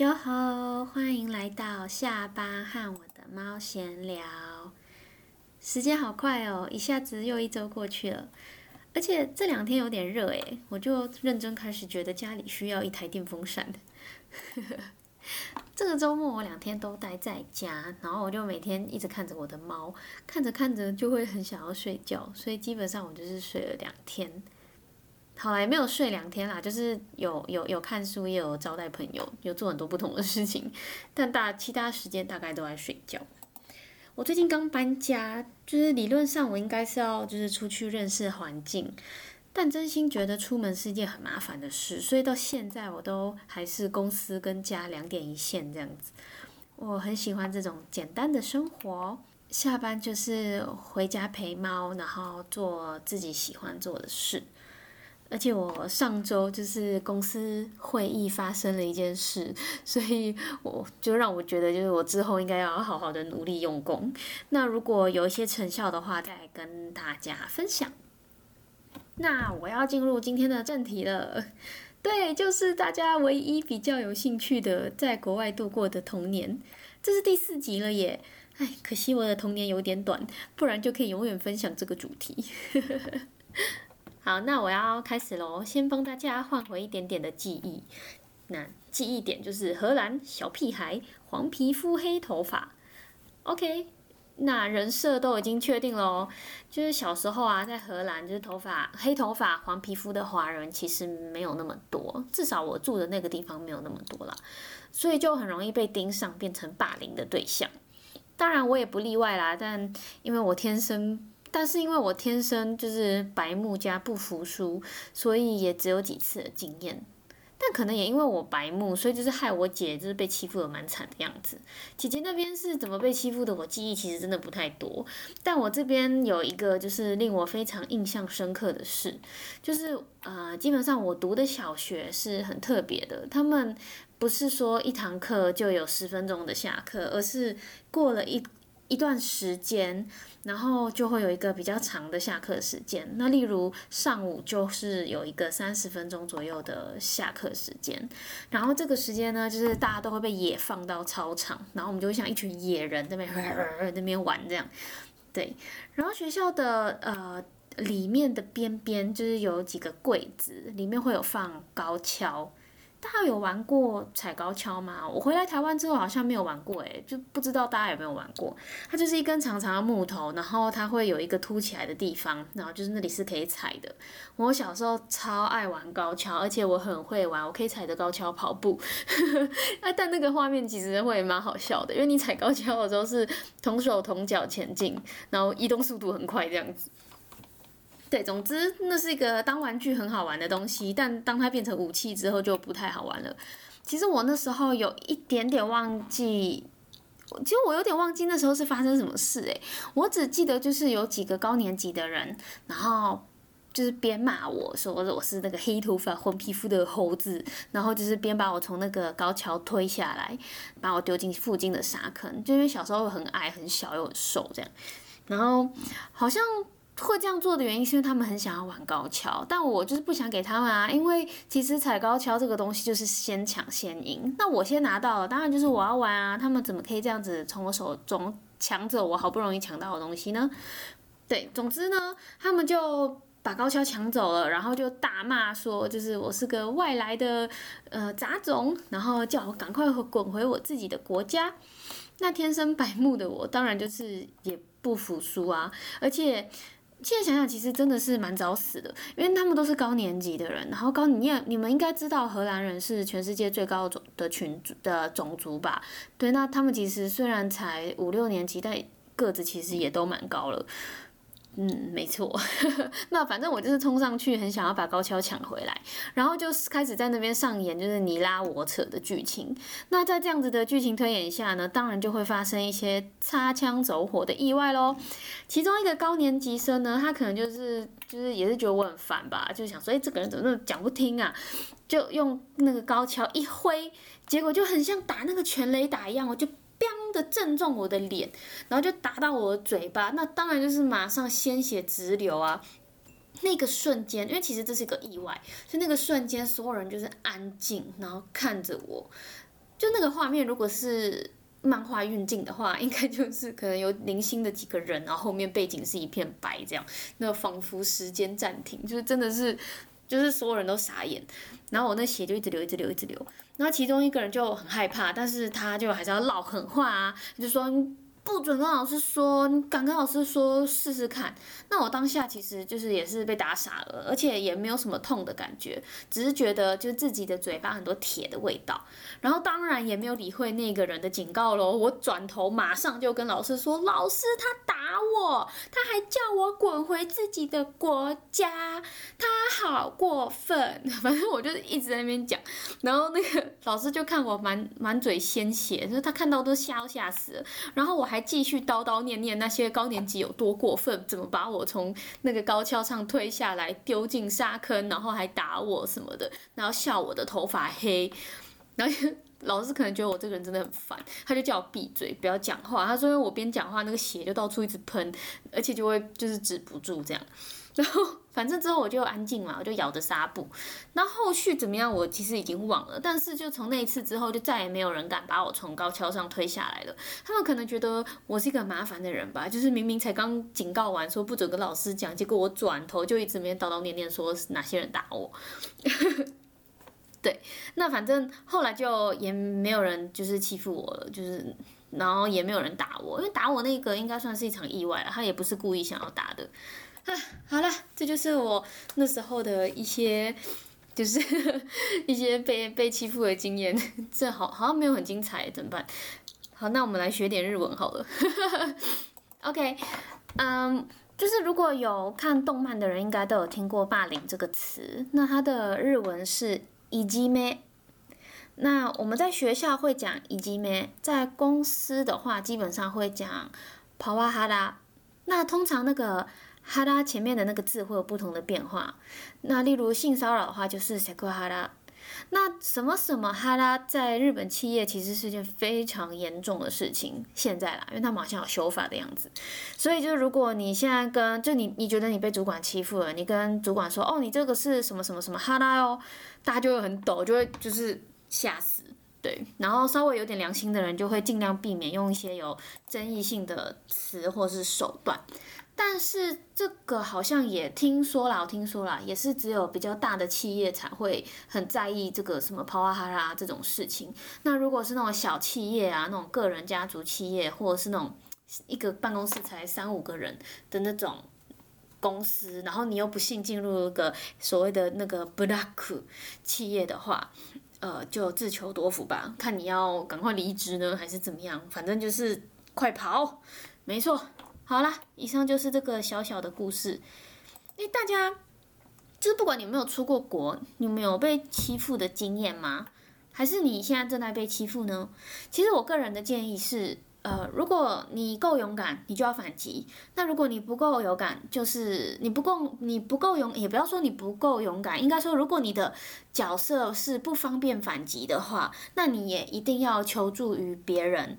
哟吼！欢迎来到下班和我的猫闲聊。时间好快哦，一下子又一周过去了。而且这两天有点热诶，我就认真开始觉得家里需要一台电风扇。这个周末我两天都待在家，然后我就每天一直看着我的猫，看着看着就会很想要睡觉，所以基本上我就是睡了两天。好来没有睡两天啦，就是有有有看书，也有招待朋友，有做很多不同的事情，但大其他时间大概都在睡觉。我最近刚搬家，就是理论上我应该是要就是出去认识环境，但真心觉得出门是一件很麻烦的事，所以到现在我都还是公司跟家两点一线这样子。我很喜欢这种简单的生活，下班就是回家陪猫，然后做自己喜欢做的事。而且我上周就是公司会议发生了一件事，所以我就让我觉得，就是我之后应该要好好的努力用功。那如果有一些成效的话，再跟大家分享。那我要进入今天的正题了，对，就是大家唯一比较有兴趣的，在国外度过的童年，这是第四集了耶。哎，可惜我的童年有点短，不然就可以永远分享这个主题。好，那我要开始喽。先帮大家换回一点点的记忆。那记忆点就是荷兰小屁孩，黄皮肤黑头发。OK，那人设都已经确定喽。就是小时候啊，在荷兰，就是头发黑头发、黄皮肤的华人其实没有那么多，至少我住的那个地方没有那么多啦，所以就很容易被盯上，变成霸凌的对象。当然我也不例外啦，但因为我天生。但是因为我天生就是白目加不服输，所以也只有几次的经验。但可能也因为我白目，所以就是害我姐就是被欺负的蛮惨的样子。姐姐那边是怎么被欺负的，我记忆其实真的不太多。但我这边有一个就是令我非常印象深刻的事，就是呃，基本上我读的小学是很特别的，他们不是说一堂课就有十分钟的下课，而是过了一。一段时间，然后就会有一个比较长的下课时间。那例如上午就是有一个三十分钟左右的下课时间，然后这个时间呢，就是大家都会被野放到操场，然后我们就会像一群野人那边 那边玩这样。对，然后学校的呃里面的边边就是有几个柜子，里面会有放高跷。大家有玩过踩高跷吗？我回来台湾之后好像没有玩过，诶，就不知道大家有没有玩过。它就是一根长长的木头，然后它会有一个凸起来的地方，然后就是那里是可以踩的。我小时候超爱玩高跷，而且我很会玩，我可以踩着高跷跑步。哎，但那个画面其实会蛮好笑的，因为你踩高跷的时候是同手同脚前进，然后移动速度很快这样子。对，总之那是一个当玩具很好玩的东西，但当它变成武器之后就不太好玩了。其实我那时候有一点点忘记，其实我有点忘记那时候是发生什么事诶，我只记得就是有几个高年级的人，然后就是边骂我说我是那个黑头发黄皮肤的猴子，然后就是边把我从那个高桥推下来，把我丢进附近的沙坑，就因为小时候很矮很小又很瘦这样，然后好像。会这样做的原因是因为他们很想要玩高跷，但我就是不想给他们啊，因为其实踩高跷这个东西就是先抢先赢，那我先拿到了，当然就是我要玩啊，他们怎么可以这样子从我手中抢走我好不容易抢到的东西呢？对，总之呢，他们就把高跷抢走了，然后就大骂说，就是我是个外来的呃杂种，然后叫我赶快滚回我自己的国家。那天生白目的我，当然就是也不服输啊，而且。现在想想，其实真的是蛮早死的，因为他们都是高年级的人。然后高，你也你们应该知道，荷兰人是全世界最高的种的群的种族吧？对，那他们其实虽然才五六年级，但个子其实也都蛮高了。嗯，没错。那反正我就是冲上去，很想要把高跷抢回来，然后就开始在那边上演就是你拉我扯的剧情。那在这样子的剧情推演下呢，当然就会发生一些擦枪走火的意外喽。其中一个高年级生呢，他可能就是就是也是觉得我很烦吧，就想说，哎，这个人怎么那么讲不听啊？就用那个高跷一挥，结果就很像打那个全雷打一样，我就。的正中我的脸，然后就打到我的嘴巴，那当然就是马上鲜血直流啊！那个瞬间，因为其实这是一个意外，所以那个瞬间所有人就是安静，然后看着我，就那个画面，如果是漫画运镜的话，应该就是可能有零星的几个人，然后后面背景是一片白，这样，那仿佛时间暂停，就是真的是，就是所有人都傻眼，然后我那血就一直流，一直流，一直流，然后其中一个人就很害怕，但是他就还是要唠狠话啊，就说。不准跟老师说，你敢跟老师说试试看。那我当下其实就是也是被打傻了，而且也没有什么痛的感觉，只是觉得就自己的嘴巴很多铁的味道。然后当然也没有理会那个人的警告喽，我转头马上就跟老师说：“老师他打我，他还叫我滚回自己的国家，他好过分。”反正我就是一直在那边讲，然后那个老师就看我满满嘴鲜血，就是他看到都吓都吓死了。然后我还继续叨叨念念那些高年级有多过分，怎么把我从那个高跷上推下来，丢进沙坑，然后还打我什么的，然后笑我的头发黑，然后老师可能觉得我这个人真的很烦，他就叫我闭嘴，不要讲话。他说因为我边讲话，那个血就到处一直喷，而且就会就是止不住这样。然后反正之后我就安静嘛，我就咬着纱布。那后续怎么样，我其实已经忘了。但是就从那一次之后，就再也没有人敢把我从高跷上推下来了。他们可能觉得我是一个麻烦的人吧，就是明明才刚警告完说不准跟老师讲，结果我转头就一直没叨叨念念说哪些人打我。对，那反正后来就也没有人就是欺负我了，就是然后也没有人打我，因为打我那个应该算是一场意外了，他也不是故意想要打的。啊，好了，这就是我那时候的一些，就是 一些被被欺负的经验。这好好像没有很精彩，怎么办？好，那我们来学点日文好了。OK，嗯，就是如果有看动漫的人，应该都有听过“霸凌”这个词。那它的日文是“以及咩”。那我们在学校会讲“以及咩”，在公司的话，基本上会讲“跑哇哈拉”。那通常那个。哈拉前面的那个字会有不同的变化。那例如性骚扰的话，就是セクハラ。那什么什么哈拉在日本企业其实是件非常严重的事情。现在啦，因为他们好像有修法的样子。所以就如果你现在跟就你你觉得你被主管欺负了，你跟主管说哦你这个是什么什么什么哈拉哦，大家就会很抖，就会就是吓死。对，然后稍微有点良心的人就会尽量避免用一些有争议性的词或是手段。 但是这个好像也听说了，我听说了，也是只有比较大的企业才会很在意这个什么抛啊哈啦这种事情。那如果是那种小企业啊，那种个人家族企业，或者是那种一个办公室才三五个人的那种公司，然后你又不幸进入一个所谓的那个 black 企业的话，呃，就自求多福吧，看你要赶快离职呢，还是怎么样，反正就是快跑，没错。好啦，以上就是这个小小的故事。哎，大家就是不管你有没有出过国，你有没有被欺负的经验吗？还是你现在正在被欺负呢？其实我个人的建议是，呃，如果你够勇敢，你就要反击；那如果你不够勇敢，就是你不够你不够勇，也不要说你不够勇敢，应该说，如果你的角色是不方便反击的话，那你也一定要求助于别人。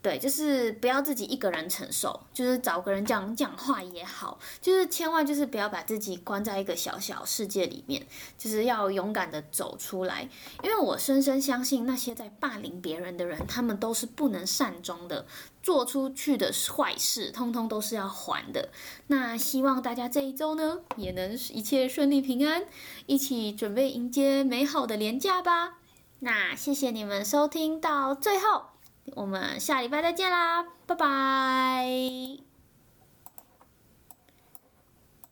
对，就是不要自己一个人承受，就是找个人讲讲话也好，就是千万就是不要把自己关在一个小小世界里面，就是要勇敢的走出来。因为我深深相信，那些在霸凌别人的人，他们都是不能善终的，做出去的坏事，通通都是要还的。那希望大家这一周呢，也能一切顺利平安，一起准备迎接美好的年假吧。那谢谢你们收听到最后。我们下礼拜再见啦，拜拜。